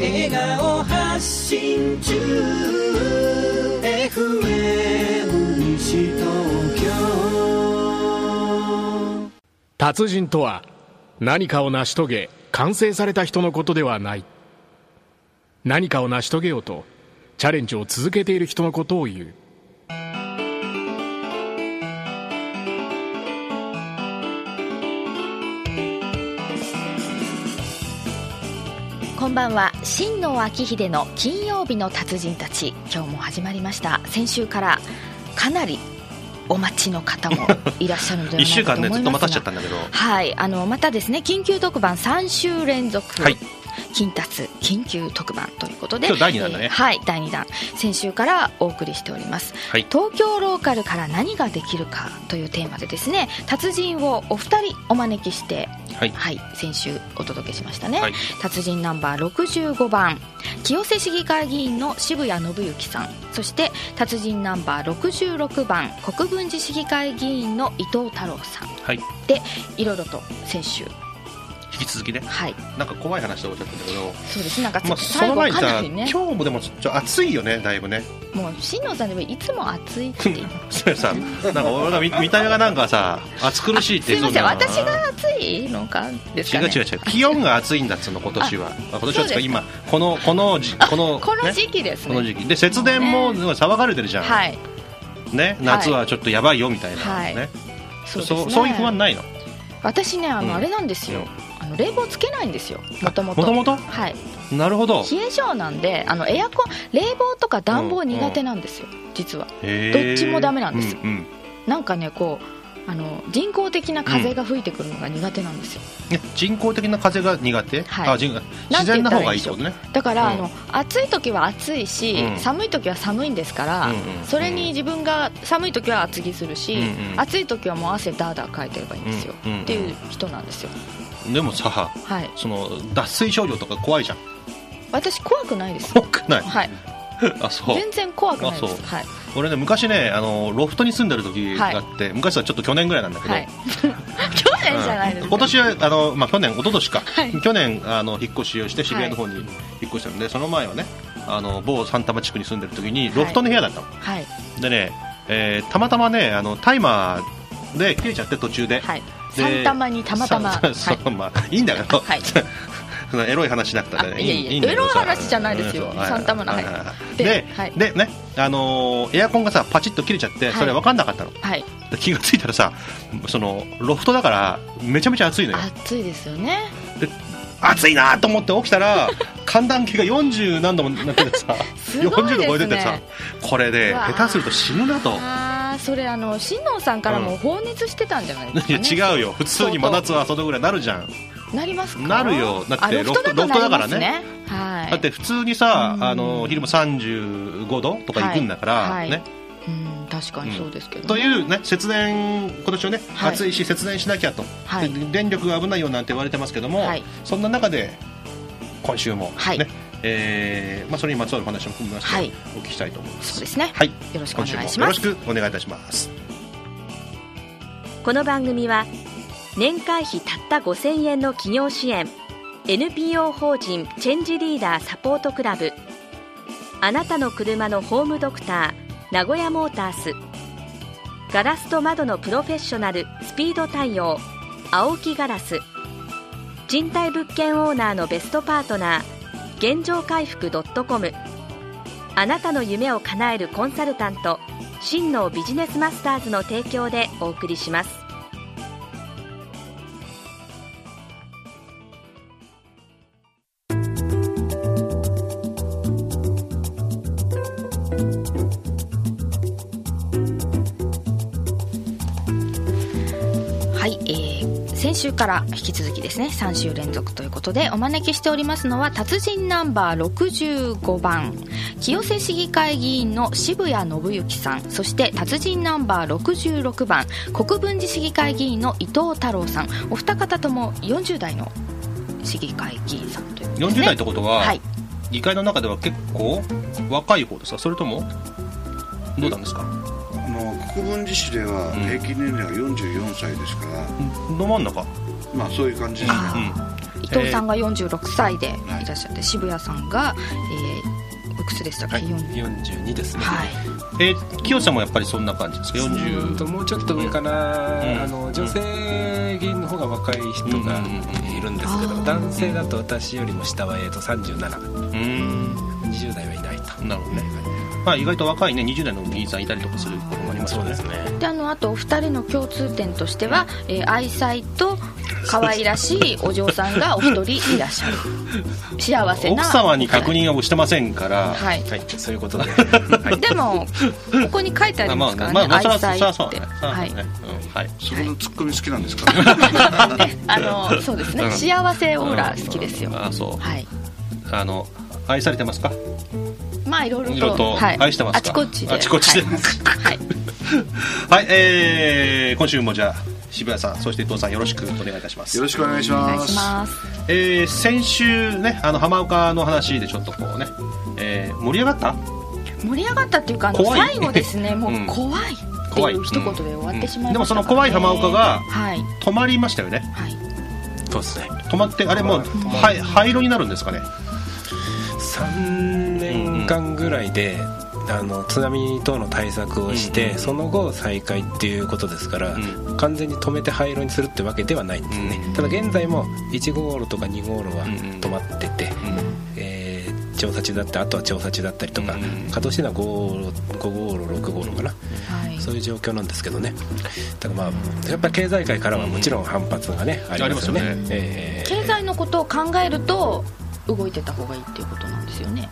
笑顔発信中。FM 西東京達人とは何かを成し遂げ完成された人のことではない。何かを成し遂げようとチャレンジを続けている人のことを言う。こんばんは。新野明秀の金曜日の達人たち今日も始まりました。先週からかなりお待ちの方も いらっしゃるのではない1週かと思いますが。間ねずっと待たしちゃったんだけど。はいあのまたですね緊急特番3週連続、はい金達緊急特番ということで。今日第二弾だね。えーはい第2弾。先週からお送りしております、はい。東京ローカルから何ができるかというテーマでですね達人をお二人お招きしてはい。はい、先週お届けしましたね、はい。達人ナンバー65番。清瀬市議会議員の渋谷信之さん。そして達人ナンバー66番。国分寺市議会議員の伊藤太郎さん。はい。でいろいろと先週引き続きね。はい。なんか怖い話で終わっちゃったんだけど。そうです。なんかまあ、その前にさ、ね。今日もでもちょっと暑いよねだいぶね。もう新野さんでもいつも暑いって。それさなんか俺が見見た目がなんかさ暑苦しいって。すいません。私が暑いのかですかね。違う違う違う。気温が暑いんだっつうの今年は。あ今年はつか今このこのじこのね。この時期ですね。この時期。で節電も騒がれてるじゃん、はい。ね夏はちょっとやばいよみたいな、はい。ね。そうですね。そうそういう不安ないの？私ねあの、うん。あれなんですよ。あの冷房つけないんですよもともともとはい。なるほど。冷え性なんであのエアコン冷房とか暖房苦手なんですよ、実は。へー。どっちもダメなんですうんうん。なんかねこうあの人工的な風が吹いてくるのが苦手なんですよ、ね人工的な風が苦手、はい。あ人自然な方がいいってことね。だから、うん。あの暑い時は暑いし、うん。寒い時は寒いんですから、うんうんそれに自分が寒い時は厚着するし、うんうん。暑い時はもう汗ダーダーかいてればいいんですよ、うんうんうん。っていう人なんですよでもさはい。その脱水症状とか怖いじゃん。私怖くないです。怖くない？はい。あそう。全然怖くないです。はい。俺ね昔ねあのロフトに住んでる時があって、昔はちょっと去年ぐらいなんだけど、はい。去年じゃないです。か、今年はあの、まあ、去年一昨年か、はい。去年あの引っ越しをして渋谷の方に引っ越したので、その前はねあの某三多摩地区に住んでる時にロフトの部屋だったの、はい。でね、えーたまたまねあのタイマーで切れちゃって途中で、はいで三玉にたまたま。さそうはい。まあいいんだけど、はい。そのエロい話だったらね。あいえいえ。んだけど。さエロい話じゃないですよ。うんそう。三玉のはいはいでではい。でねあのーエアコンがさパチッと切れちゃってそれ分かんなかったの、はい。で気がついたらさそのロフトだからめちゃめちゃ暑いのよ。暑いですよね。暑いなと思って起きたら 寒暖計が40何度もなっててさね。40度超えててさこれで下手すると死ぬなとそれあの新能さんからも放熱してたんじゃないですか、ね。いや違うよ。普通に真夏はそのぐらいなるじゃん。なりますか？なるよ。だってあロフトロフトだからね。はい。だって普通にさうん。あの昼も35度とか行くんだから、はい。ね。うん確かにそうですけど、ね。というね節電今年はね、はい。暑いし節電しなきゃと、はい。で電力が危ないよなんて言われてますけども、はい。そんな中で今週もね、はいえーまあ、それにまつわる話も含めまして、はい。お聞きしたいと思います。そうですね。はい。よろしくお願いします。よろしくお願いいたします。この番組は年会費たった5000円の企業支援 NPO 法人チェンジリーダーサポートクラブあなたの車のホームドクター名古屋モータースガラスと窓のプロフェッショナルスピード対応青木ガラス賃貸物件オーナーのベストパートナー現状回復 .com あなたの夢を叶えるコンサルタント真のビジネスマスターズの提供でお送りします。週から引き続きですね3週連続ということでお招きしておりますのは達人ナンバー65番清瀬市議会議員の渋谷信之さんそして達人ナンバー66番国分寺市議会議員の伊藤太郎さんお二方とも40代の市議会議員さんということです40ね代ってことは、はい。議会の中では結構若い方ですか？それともどうなんですか？国分寺市では平均年齢が44歳ですから、ど真ん中。まあそういう感じですね。あうん。伊藤さんが46歳でい。らっしゃって、渋谷さんが、えーおいくつでしたっけ、はい、40 42ですね、はい。えー、清さんもやっぱりそんな感じですか？うん40ともうちょっと上かな、ん。あの女性議員の方が若い人がいるんですけど、うん男性だと私よりも下は、えー、と3720うん。代はいないと。なるほどね、まあ、意外と若いね20代の議員さんいたりとかすることもありますよね。そうですね。であのあとお二人の共通点としては、えー愛妻と可愛らしいお嬢さんがお一人いらっしゃる。幸せな奥様に確認をしてませんから、はい。はい。そういうことで、はい、でもここに書いてありますからね、愛そらそ妻って。はいそうんはい。そこのツッコミ好きなんですか、あのそうですね、うん。幸せオーラ好きですよ、あそう。はい。あの愛されてますか？まあいろいろと。とはい、愛してますか？あちこちで。あちこちで。はい、はい。はいえー、今週もじゃあ渋谷さんそして伊藤さんよろしくお願いいたします。よろしくお願いします。しますえー先週ねあの浜岡の話でちょっとこうね、えー盛り上がった？盛り上がったっていうか最後ですね。もううん。怖いっていう一言で終わってしまいましたからねでもその怖い浜岡がはい。止まりましたよね。はい。そうですね。止まってあれもうはい灰色になるんですかね。3年間ぐらいで、あの津波等の対策をして、うんその後再開っていうことですから、うん。完全に止めて灰色にするってわけではないんですね、うんただ現在も1号路とか2号路はうん止まってて、えー調査中だったあとは調査中だったりとか、うん稼働してるのは 5, 5号路6号路かな、はい。そういう状況なんですけどね。だからまあやっぱり経済界からはもちろん反発がね、ありますよね。えー。経済のことを考えると動いてた方がいいっていうことなんですよね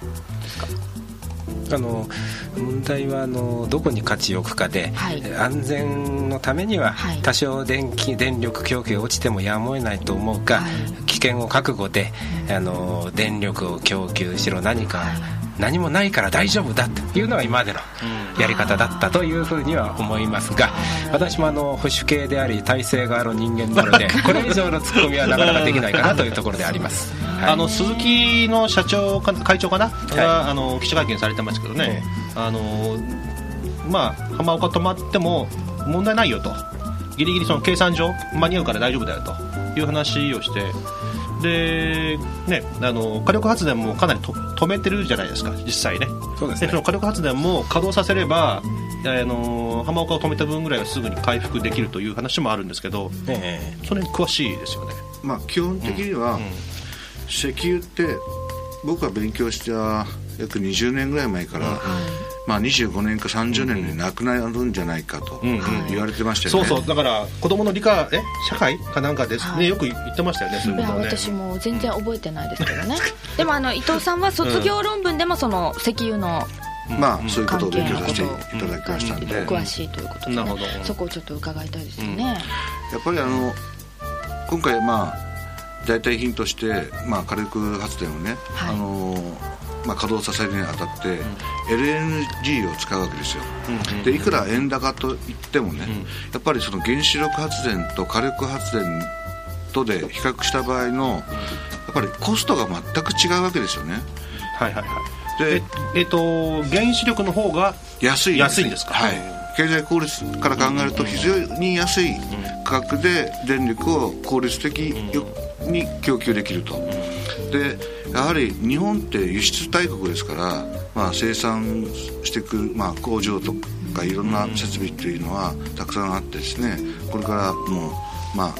あの問題はあのどこに価値を置くかで、はい。安全のためにははい。多少電気電力供給が落ちてもやむを得ないと思うか、はい。危険を覚悟であの電力を供給しろ。何か、はい何もないから大丈夫だというのが今までのやり方だったというふうには思いますが私もあの保守系であり体制がある人間なので これ以上のツッコミはなかなかできないかなというところであります、はい。あの鈴木の社長か会長かな、があの記者会見されてますけどね、あのまあ、浜岡止まっても問題ないよと、ギリギリその計算上間に合うから大丈夫だよという話をして、でね、あの火力発電もかなりと止めてるじゃないですか、実際ね。そうですねその火力発電も稼働させれば、あの浜岡を止めた分ぐらいはすぐに回復できるという話もあるんですけど、えそれに詳しいですよね。まあ基本的には、石油って僕が勉強した約20年ぐらい前から、まあ、25年か30年でなくなるんじゃないかとうんうん。言われてましたよね、そうそう。だから子供の理科え社会？かなんかです。ね、はい。よく言ってましたよねそういう私も全然覚えてないですけどね。でもあの伊藤さんは卒業論文でもその石油のまあそういうことを勉強させていのことをただきましたんで、詳しいということで、なるほねど、そこをちょっと伺いたいですよね、やっぱりあの今回まあ代替品として、まあ、火力発電をね、はい。あのまあ、稼働させるにあたって、LNG を使うわけですよ、でいくら円高といってもね、やっぱりその原子力発電と火力発電とで比較した場合のやっぱりコストが全く違うわけですよね。はいはいはい。でえっと原子力の方が安い安いんですか？はい。経済効率から考えると非常に安い価格で電力を効率的に供給できるとでやはり日本って輸出大国ですから、まあ、生産していく、まあ、工場とかいろんな設備っていうのはたくさんあってですねこれからもうまあ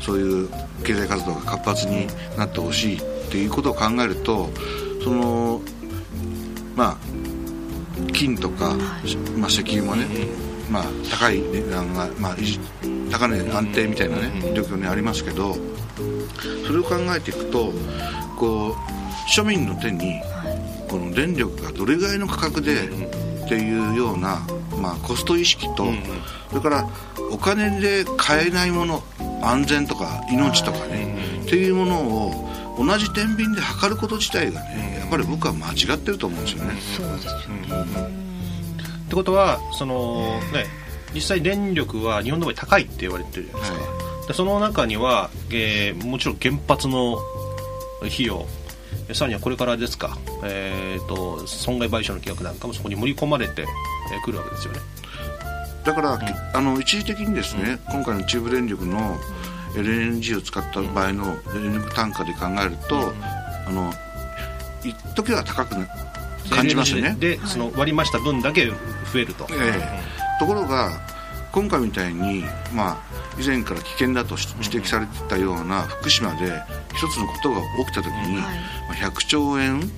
そういう経済活動が活発になってほしいっていうことを考えるとそのまあ金とか、まあ、石油もね、まあ、高い値段が、まあ、高値安定みたいなね状況にありますけどそれを考えていくとこう庶民の手にこの電力がどれぐらいの価格でっていうような、まあ、コスト意識とそれからお金で買えないもの安全とか命とかねっていうものを同じ天秤で測ること自体がねやっぱり僕は間違ってると思うんですよね。そうですよね、ってことはそのね実際電力は日本の場合高いって言われてるじゃないですか、でその中には、えーもちろん原発の費用。えさらにはこれからですか、えー、と損害賠償の金額なんかもそこに盛り込まれてえーくるわけですよね。だから、あの一時的にですね、今回の中部電力の、LNG を使った場合の電力単価で考えると、あの一時は高くな感じますよね。でその割り増した分だけ増えると、ええ。ところが今回みたいに、まあ、以前から危険だとし指摘されてたような福島で一つのことが起きた時に、まあ、100兆円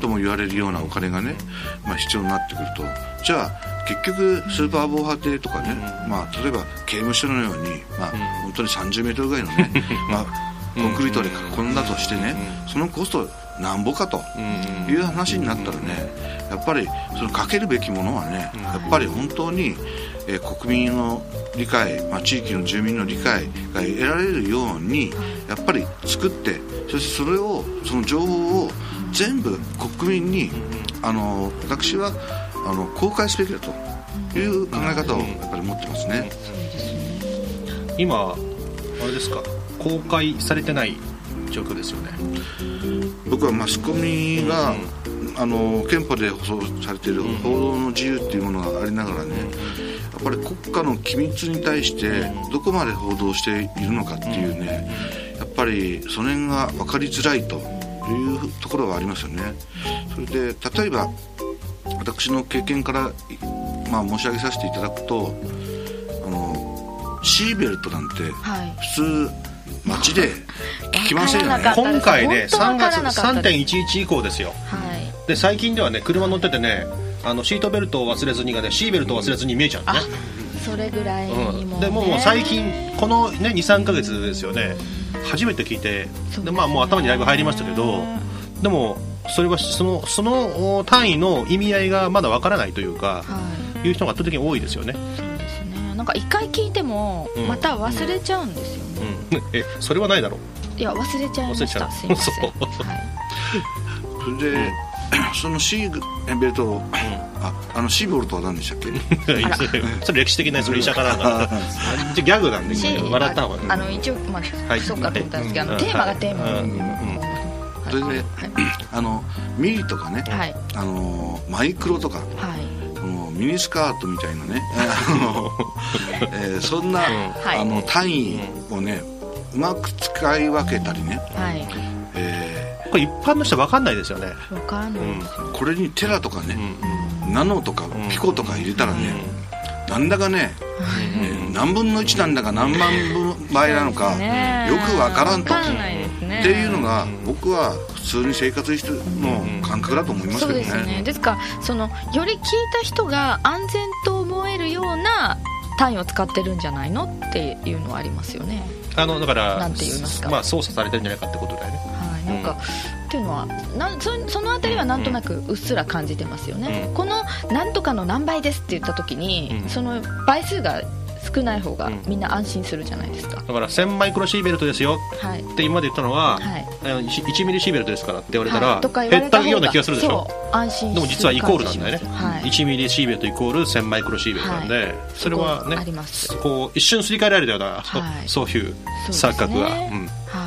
とも言われるようなお金がね、まあ、必要になってくると。じゃあ結局スーパー防波堤とかね、まあ、例えば刑務所のように、まあ、本当に30メートルぐらいのね、まあ、コンクリートで囲んだとしてね、そのコストなんぼかという話になったらねやっぱりそのかけるべきものはねやっぱり本当に、え国民の理解、まあ、地域の住民の理解が得られるようにやっぱり作ってそしてそれをその情報を全部国民にあの私はあの公開すべきだという考え方をやっぱり持ってますね。今あれですか公開されてない状況ですよね。僕はマスコミが、あの憲法で保障されている報道の自由っていうものがありながらね、やっぱり国家の機密に対してどこまで報道しているのかっていうね、やっぱりその辺が分かりづらいというところはありますよね。それで例えば私の経験から、まあ、申し上げさせていただくとあのシーベルトなんてはい。普通街で聞きませんよね。今回ね3本当わから月なかったです。3.11以降ですよ。はい。で最近ではね車乗っててねあのシートベルトを忘れずにがねシーベルトを忘れずに見えちゃうね。それぐらいね。うん、でもう最近この、ね、23か月ですよね。初めて聞いてで、まあ、もう頭にだいぶ入りましたけどでもそれはそのそのお単位の意味合いがまだわからないというかはい。いう人が圧倒的に多いですよねなんか一回聞いてもうん。また忘れちゃうんですよね、うん、えそれはないだろう。いや忘れちゃいまし忘れちゃう。たすいません。そうはい。それで、そのシーベルト、ああのシーボルトは何でしたっけ？それ歴史的なそれ医者かなんかじゃギャグなんでし笑った方が。いいあの一応まあ、はい。そうかと思ったんですけど、あうん。のテーマがテーマうん。うん。それで、あのミリとかね、はい。あのマイクロとか。はいミニスカートみたいなね。あの、えーそんな、はい。あの単位をねうまく使い分けたりね、はい。えこれ一般の人わかんないですよね。わからないですよ、ーこれにテラとかね、うんナノとかピコとか入れたらね、なんだかね、えー何分の1なんだか何万分倍なのか、ね。よくわからんと。わかんないですね。っていうのが僕は普通に生活してるの感覚だと思いますそうけどね。ですね。ですからそのより聞いた人が安全と思えるような単位を使ってるんじゃないのっていうのはありますよね。あのだからなんて言いますか。まあ操作されてるんじゃないかってことだよね。はい。なんか、っていうのはなんそそのあたりはなんとなくうっすら感じてますよね、うん。このなんとかの何倍ですって言った時に、うん。その倍数が少ない方がうん。みんな安心するじゃないですか、だから1000マイクロシーベルトですよ。はい。って今まで言ったのは、はい。あの 1, ミリシーベルトですからって言われたら、はい。とか言わ減ったたような気がするでしょ？そう安心でも実はイコールなんだよね、はい。1ミリシーベルトイコール1000マイクロシーベルトなんで、はい。それはねそこあります。こう一瞬すり替えられたような、はい。そういう錯覚が、うん。は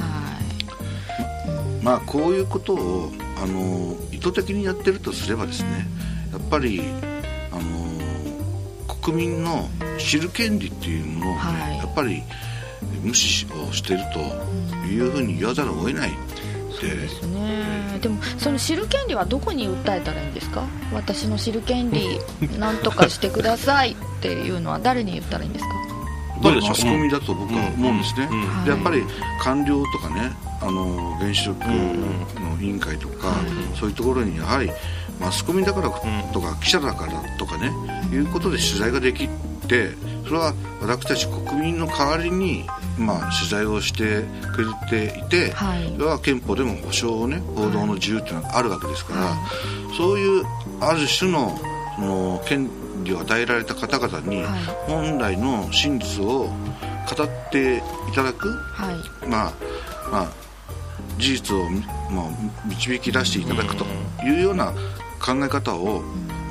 い。まあこういうことをあの意図的にやってるとすればですねやっぱり国民の知る権利っていうものをね、はい。やっぱり無視をしているというふうに言わざるを得ないでですね。でもその知る権利はどこに訴えたらいいんですか？私の知る権利 なんとかしてくださいっていうのは誰に言ったらいいんですか？どうでしょう？マスコミだと僕は思うんですね、うんうんでやっぱり官僚とかねあの原子力の委員会とか、そういうところにやはりマスコミだからとか記者だからとかねいうことで取材ができてそれは私たち国民の代わりに、まあ、取材をしてくれていて、はい。それは憲法でも保障をね報道の自由っていうのがあるわけですから、そういうある種のその権利を与えられた方々に、はい。本来の真実を語っていただく、はい。まあまあ、事実を、まあ、導き出していただくというような考え方を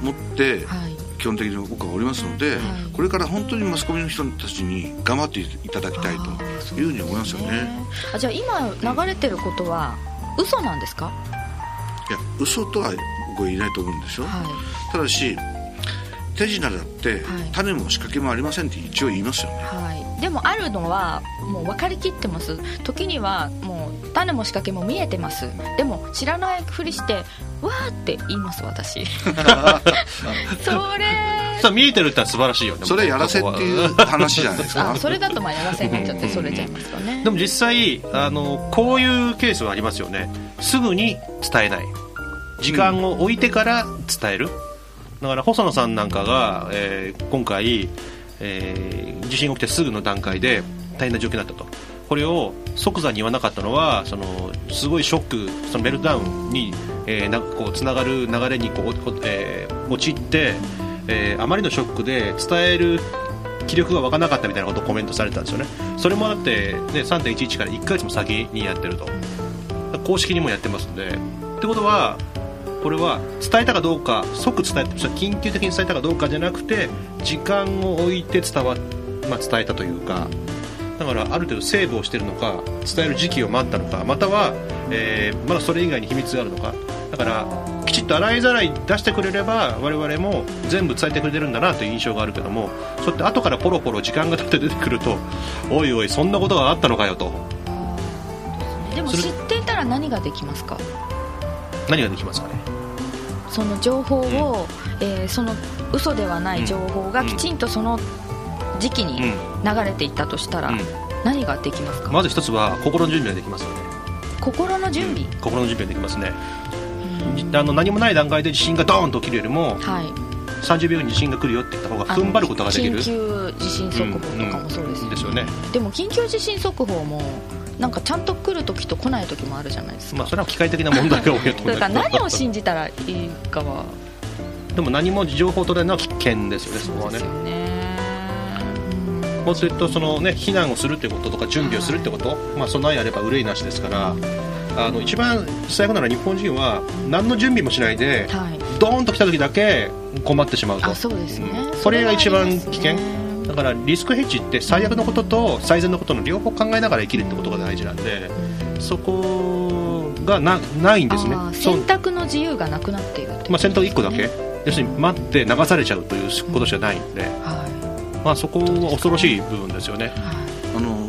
持って、はい基本的に僕はおりますので、はい。これから本当にマスコミの人たちに頑張っていただきたいというふうに思いますよね。あじゃあ今流れてることは嘘なんですか？いや嘘とは僕は言えないと思うんですよ、はただし手品だってはい。種も仕掛けもありませんって一応言いますよね、いはい。でもあるのはもう分かりきってます。時にはもう種も仕掛けも見えてます。でも知らないふりして「わー」って言います私。それ。さあ見えてるってのは素晴らしいよね。それやらせっていう話じゃないですか？あそれだとまあやらせになっちゃってそれちゃいますかね。でも実際あのこういうケースはありますよね。すぐに伝えない。時間を置いてから伝える、だから細野さんなんかが、えー今回、えー地震が起きてすぐの段階で大変な状況になったとこれを即座に言わなかったのはそのすごいショックそのメルトダウンに、えーなんかこうつながる流れにこう、えー陥って、えーあまりのショックで伝える気力が湧かなかったみたいなことをコメントされたんですよね。それもあって、ね、3.11から1ヶ月も先にやってると。公式にもやってますんで。ってことはこれは伝えたかどうか即伝えた緊急的に伝えたかどうかじゃなくて時間を置いて伝わ、まあ、伝えたというか。だからある程度セーブをしてるのか伝える時期を待ったのかまたは、えーまだそれ以外に秘密があるのか。だからきちっと洗いざらい出してくれれば我々も全部伝えてくれてるんだなという印象があるけどもそうやって後からポロポロ時間が経って出てくるとおいおいそんなことがあったのかよと。でも知っていたら何ができますか？何ができますかね？その情報を、えーその嘘ではない情報がうん。きちんとその時期に流れていったとしたら、うん。何ができますか、まず一つは心の準備ができますよね。心の準備、心の準備ができますね。うん。あの何もない段階で地震がドーンと起きるよりもはい。30秒後に地震が来るよって言った方が踏ん張ることができる。緊急地震速報とかもそうですよね,、ですよね。でも緊急地震速報もなんかちゃんと来る時と来ない時もあるじゃないですか、まあそれは機械的な問題が多いと思う。ん だから何を信じたらいいかは。でも何も情報を取れないのは危険ですよねそこはねですよねうんもうそれとそのね避難をするってこととか準備をするってこと、まあ備えあれば憂いなしですからあの一番最悪なのは日本人は何の準備もしないではい。ドーンと来た時だけ困ってしまうと。あそうですね、うん。これが一番危険。ねだからリスクヘッジって最悪のことと最善のことの両方考えながら生きるってことが大事なんでそこがなないんですね。選択の自由がなくなっているまあ、選択1個だけ、ね要するに待って流されちゃうということしかないんで、はまあ、そこは恐ろしい部分ですよね。あの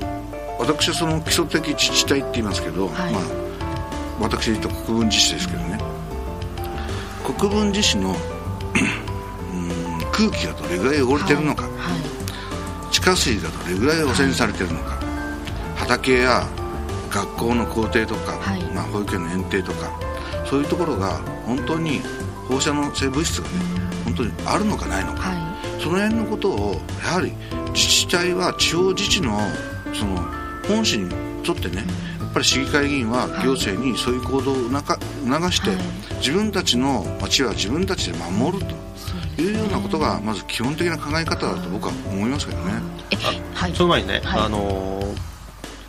私はその基礎的自治体って言いますけど、はい。まあ、私で言うと国分寺市ですけどね。国分寺市のうん空気がどれぐらい汚れてるのか、い。はい。地下水がどれぐらい汚染されてるのか。畑や学校の校庭とか、はい。まあ、保育園の園庭とか。そういうところが本当に放射能性物質がね本当にあるのかないのか、はその辺のことをやはり自治体は地方自治のその本心にとってねやっぱり市議会議員は行政にそういう行動を促促して、はい。自分たちの町は自分たちで守るというようなことがまず基本的な考え方だと僕は思いますけどね。はい。その前にね、はい。あのー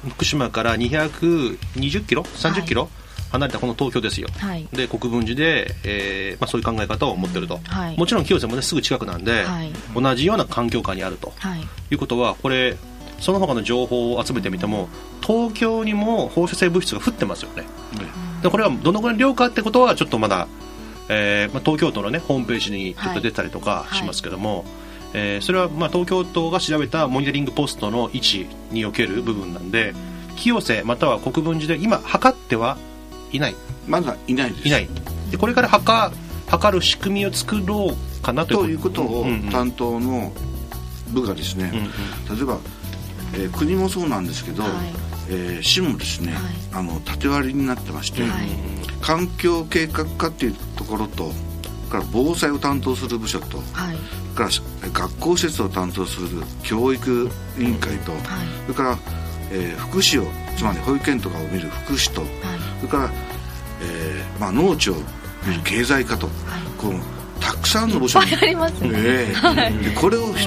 福島から220キロ？30キロ？離れたこの東京ですよ、はい。で国分寺で、えーまあ、そういう考え方を持ってると、はい。もちろん清瀬もねすぐ近くなんで、はい。同じような環境下にあると。はい。いうことはこれその他の情報を集めてみても東京にも放射性物質が降ってますよね。でこれはどのぐらいの量かってことはちょっとまだ、えーまあ、東京都の、ね、ホームページにちょっと出たりとかはい。しますけども、えーそれはまあ東京都が調べたモニタリングポストの位置における部分なんで清瀬または国分寺で今測ってはいない。まだいないです。いない。でこれから測測る仕組みを作ろうかなとと。いうことをうんうん担当の部がですね、うん例えば、えー国もそうなんですけど、はい。えー市もですね、はい。あの縦割りになってまして、はい。環境計画課っていうところとから防災を担当する部署とはい。からし学校施設を担当する教育委員会と、はい。それから、えー福祉をつまり保育園とかを見る福祉とはい。それから、えーまあ、農地を見る経済課と、こうたくさんの部署にね。ええでこれをひ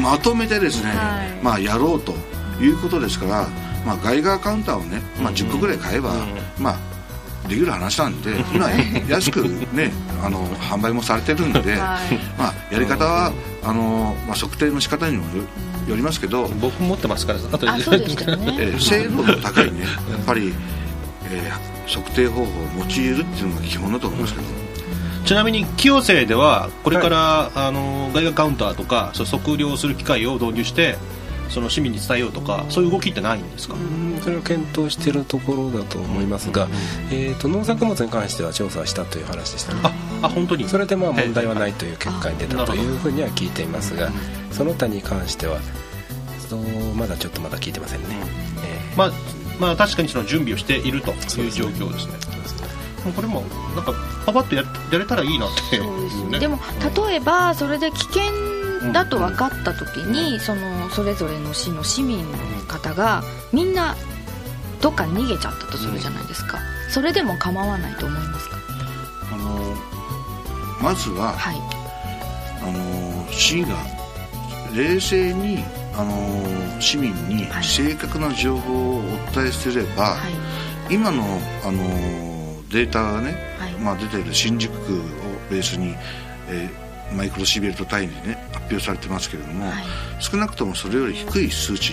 まとめてですね、はい。まあ、やろうということですから、まあ、外側カウンターをね、まあ、10個ぐらい買えば、まあ、できる話なんで 今安くねあの販売もされてるんで、はい。まあ、やり方はあの、まあ、測定の仕方にもよよりますけど、僕持ってますからあとあそうでしたよね。えー精度の高いねやっぱり、えー測定方法を用いるっていうのが基本だと思いますけど、ちなみに清瀬ではこれから、あの外貨カウンターとかそう測量する機械を導入して、その市民に伝えようとかそういう動きってないんですか、うんそれを検討しているところだと思いますが、えー、と農作物に関しては調査したという話でしたね。ああ本当に？それでまあ問題はないという結果に出たというふうには聞いていますがその他に関してはそうまだちょっとまだ聞いてませんね、えまあまあ確かにその準備をしているという状況ですね。これもなんかパパッとややれたらいいなってね。でも例えばそれで危険だと分かった時にそのそれぞれの市の市民の方がみんなどっかに逃げちゃったとするじゃないですか。それでも構わないと思いますか？あのまずは、はい。あの市が冷静にあの市民にはい。正確な情報をお伝えすれば、はい。今のあのデータがね、はい。まあ、出ている新宿区をベースに、えーマイクロシーベルト単位でね発表されてますけれども、はい。少なくともそれより低い数値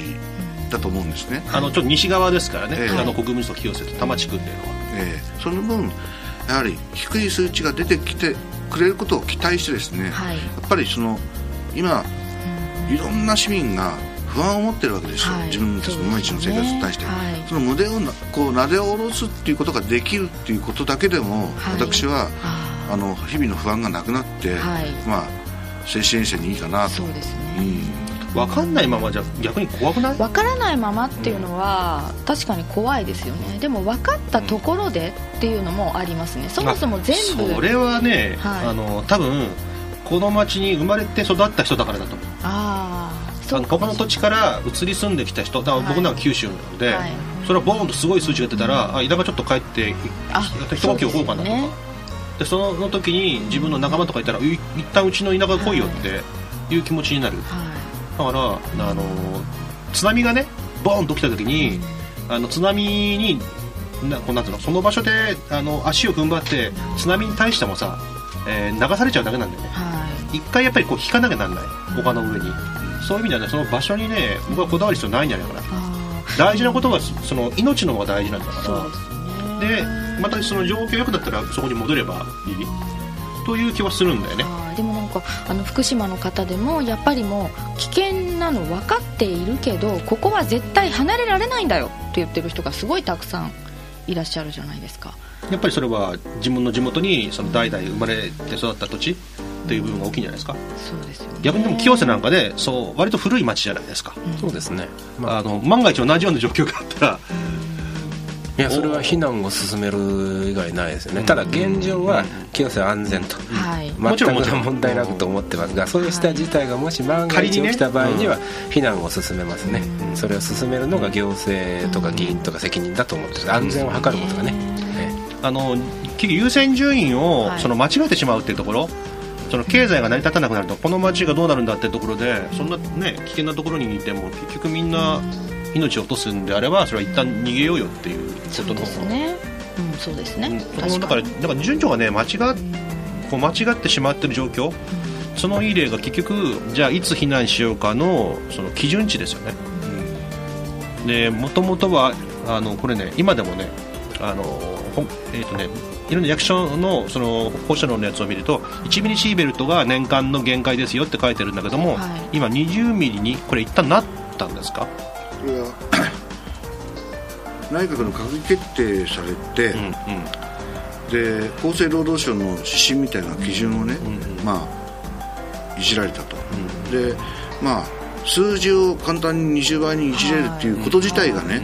だと思うんですね。あのちょっと西側ですからね、ええ。あの国分寺と清瀬と多摩地区っていうのは、えーその分やはり低い数値が出てきてくれることを期待してですね、はい。やっぱりその今いろんな市民が不安を持ってるわけですよ、はい。自分たちの毎日の生活に対して。そ,、ね。はい。の胸をなこうなで下ろすっていうことができるっていうことだけでも、はい。私はああの日々の不安がなくなって、はい。まあ精神衛生にいいかなと。そうですうねん。分かんないままじゃ逆に怖くない？分からないままっていうのは確かに怖いですよね。でも分かったところでっていうのもありますね。そもそも全部それはね、はい。あの多分この町に生まれて育った人だからだと思う。あああの他の土地から移り住んできた人だから僕なんか九州なので、はい。それはボーンとすごい数値が出たら、あ田舎ちょっと帰っていあ一呼吸置こうかなとか。そうでその時に自分の仲間とかいたらい一旦うちの田舎来いよってい。う気持ちになる、はだからあの津波がねボーンと来た時にあの津波になこうなんていうのその場所であの足を踏ん張って津波に対してもさ、えー流されちゃうだけなんだよね。いはい。一回やっぱりこう引かなきゃなんない。丘の上に。そういう意味ではねその場所にね僕はこだわる必要ないんじゃないかな。あ大事なことはその命の方が大事なんだあから。ですね。でまたその状況良くなったらそこに戻ればいい？という気はするんだよね。でもなんかあの福島の方でもやっぱりもう危険なの分かっているけどここは絶対離れられないんだよって言ってる人がすごいたくさんいらっしゃるじゃないですか。やっぱりそれは自分の地元にその代々生まれて育った土地っていう部分が大きいんじゃないですか？そうですよね。逆にでも清瀬なんかでそう割と古い町じゃないですか、そうですね、まあ、あの万が一同じような状況があったらいやそれは避難を進める以外ないですよね。ただ現状は清瀬は安全と。はい。もちろんもちろん。全く問題なくと思ってますがそうした事態がもし万が一起きた場合には避難を進めますね。それを進めるのが行政とか議員とか責任だと思ってます。安全を図ることがね。えあの結局優先順位をはい。その間違えてしまうっていうところ、その経済が成り立たなくなるとこの町がどうなるんだっていうところでそんなね危険なところにいても結局みんな命を落とすんであればそれは一旦逃げようよっていうこそうでとのすね。うんそうですね、うん。確かに。だからだから順調がね間違っこう間違ってしまってる状況。そのいい例が結局じゃあいつ避難しようかのその基準値ですよね。でもともとはあのこれね今でもねあのえっ、とねいろんな役所のその放射能のやつを見ると1ミリシーベルトが年間の限界ですよって書いてるんだけども、はい。今20ミリにこれ一旦なったんですか、これは 内閣の閣議決定されて、うんうん。で厚生労働省の指針みたいな基準をね、んまあいじられたと、でまあ数字を簡単に20倍にいじれるっていうこと自体がね、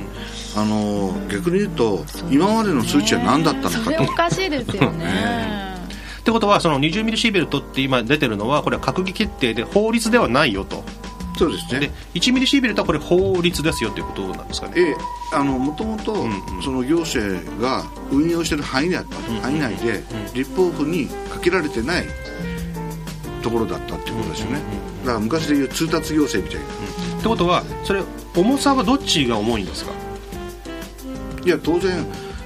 あの逆に言うと今までの数値は何だったのそれかと。おかしいですよね。ってことはその20ミリシーベルトって今出てるのはこれは閣議決定で法律ではないよとそうですね。で1ミリシーベルトはこれ法律ですよということなんですかね。ええあのもともとんうん。その行政が運用している範囲内範囲内で立法府にかけられてないところだったっていうことですよね。だから昔でいう通達行政みたいな。ってことはそれ重さはどっちが重いんですか？いや当然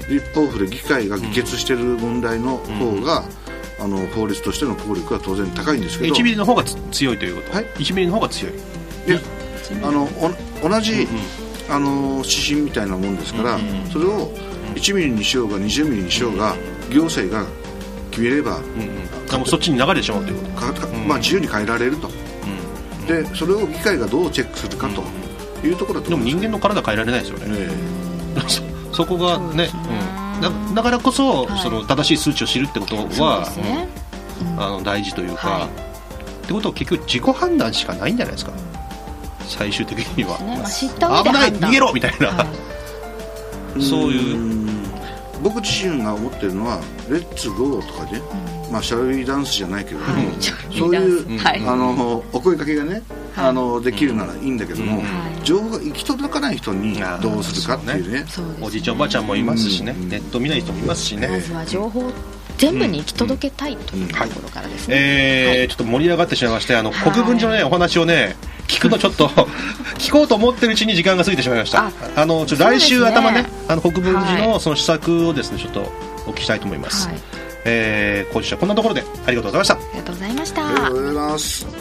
立法府で議会が議決している問題の方が、あの法律としての効力は当然高いんですけど。1ミリの方がつ強いということ、はい。1ミリの方が強いいやあのお同じ、あの指針みたいなもんですから、それを1ミリにしようが20ミリにしようが、行政が決めれば、うんうん。そっちに流れてしまうと。いうことまあ、自由に変えられると、でそれを議会がどうチェックするかというところだとでも思います人間の体変えられないですよね、えそ そこがねうん、だだからこそ、はい。その正しい数値を知るってことはね、あの大事というか、はい。ってことは結局自己判断しかないんじゃないですか最終的には、ね。まあ、知った上で危ない逃げろみたいな、はい。そういう。うん。僕自身が思ってるのは「レッツゴー」とかね、まあシャルウィーダンスじゃないけども、はい。そういう、はい。あのお声かけがね、はい。あのできるならいいんだけども、うん。情報が行き届かない人にどうするかっていうね。そうですおじいちゃんおばあちゃんもいますしね、うん。ネット見ない人もいますしね、まずは情報を全部に行き届けたいというところからですね、えーちょっと盛り上がってしまいましてあの、はい。国分寺のねお話をね聞くのちょっと 聞こうと思ってるうちに時間が過ぎてしまいました。ああのちょっと来週頭ねあの国分寺はのその施策をですねちょっとお聞きしたいと思います、はい、えー今週はこんなところでありがとうございました。ありがとうございました、ありがとうございます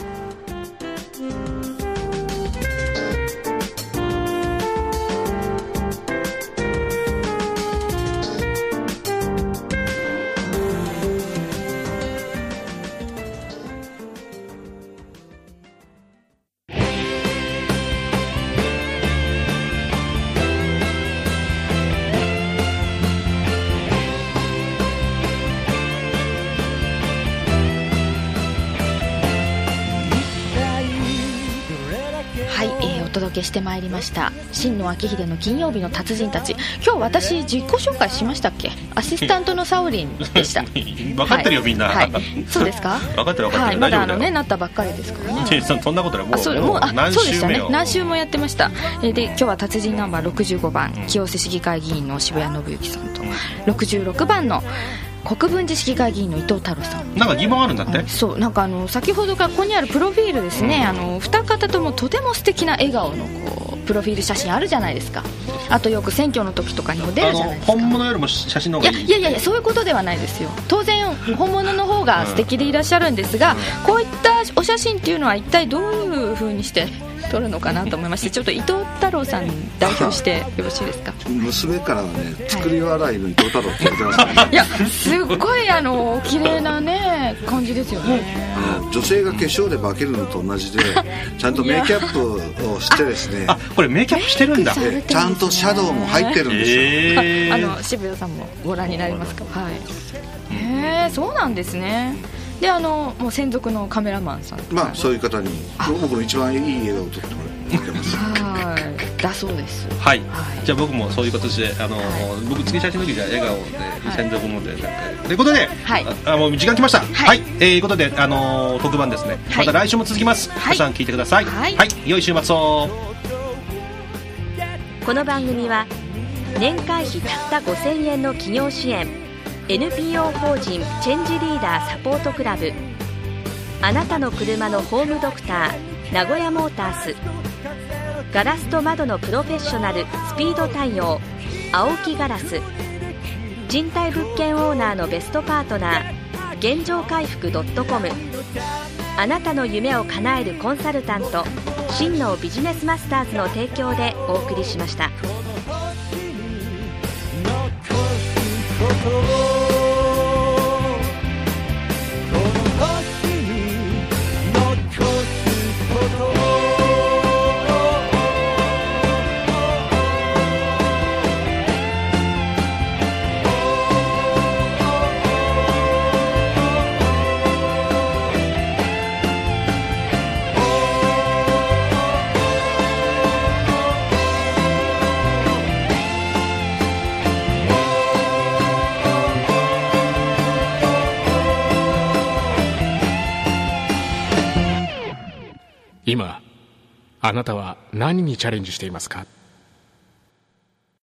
してまいりました。真野明秀の金曜日の達人たち。今日私自己紹介しましたっけ？アシスタントのサオリンでした。分かってるよ、はい。みんな、はい、そうですか？分かってる分かってる、はい。まだあのねなったばっかりですからね。そそんなことない。もうあそうもうあ何そうでした週目よ、ね。何週もやってました。えーで今日は達人ナンバー65番清瀬市議会議員の渋谷信之さんと。66番の国分寺市議会議員の伊藤太郎さん。なんか疑問あるんだって、そうなんかあの先ほどからここにあるプロフィールですね、あの二方ともとても素敵な笑顔のこうプロフィール写真あるじゃないですか。あとよく選挙の時とかにも出るじゃないですか。本物よりも写真の方がいいいやいやいやそういうことではないですよ。当然本物の方が素敵でいらっしゃるんですが、こういったお写真っていうのは一体どういう風にして撮るのかなと思いまして ちょっと伊藤太郎さん代表してよろしいですか？娘からはね作り笑いの伊藤太郎って言ってますからね。いやすっごいあの綺麗なね感じですよね。女性が化粧で化けるのと同じでちゃんとメイキャップをしてですねあこれメイキャップしてるんだね。ちゃんとシャドウも入ってるんですよ、えー。あの渋谷さんもご覧になりますか？はい。へえそうなんですね。であのもう専属のカメラマンさん。まあそういう方に僕の一番いい笑顔を撮ってもらってます。はい。だそうですはい、はい。じゃあ僕もそういう形であの、は僕次写真の時じゃあ笑顔でい専属のでなんかとい。うことで、はい。ああもう時間来ました。い。はい、えー、いうことであの特番ですね、はい。また来週も続きます、はい。皆さん聞いてください。はい。良い週末をこの番組は年会費たった5000円の企業支援 NPO 法人チェンジリーダーサポートクラブあなたの車のホームドクター名古屋モータースガラスと窓のプロフェッショナルスピード対応青木ガラス賃貸物件オーナーのベストパートナー現状回復 .com あなたの夢を叶えるコンサルタント真のビジネスマスターズの提供でお送りしました。あなたは何にチャレンジしていますか？